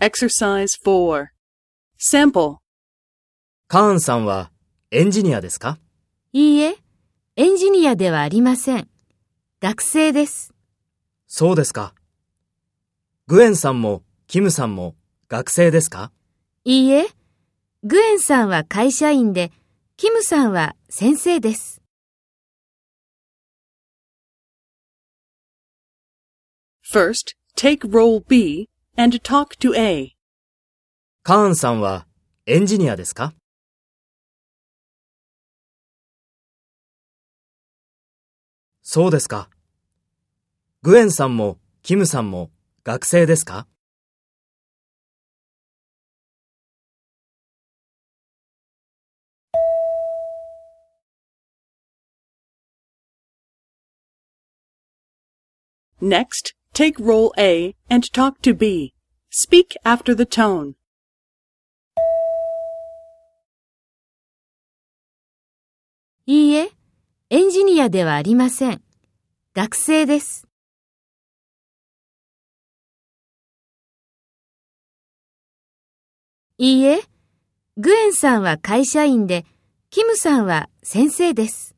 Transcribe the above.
Exercise 4. Sample. カーンさんはエンジニアですか？いいえ、エンジニアではありません。学生です。そうですか。グエンさんもキムさんも学生ですか？いいえ、グエンさんは会社員で、キムさんは先生です。First, take role B and talk to A. カーンさんはエンジニアですか？そうですか。グエンさんもキムさんも学生ですか「Next, take role A and talk to B. Speak after the tone. いいえ、エンジニアではありません。学生です。いいえ、グエンさんは会社員で、キムさんは先生です。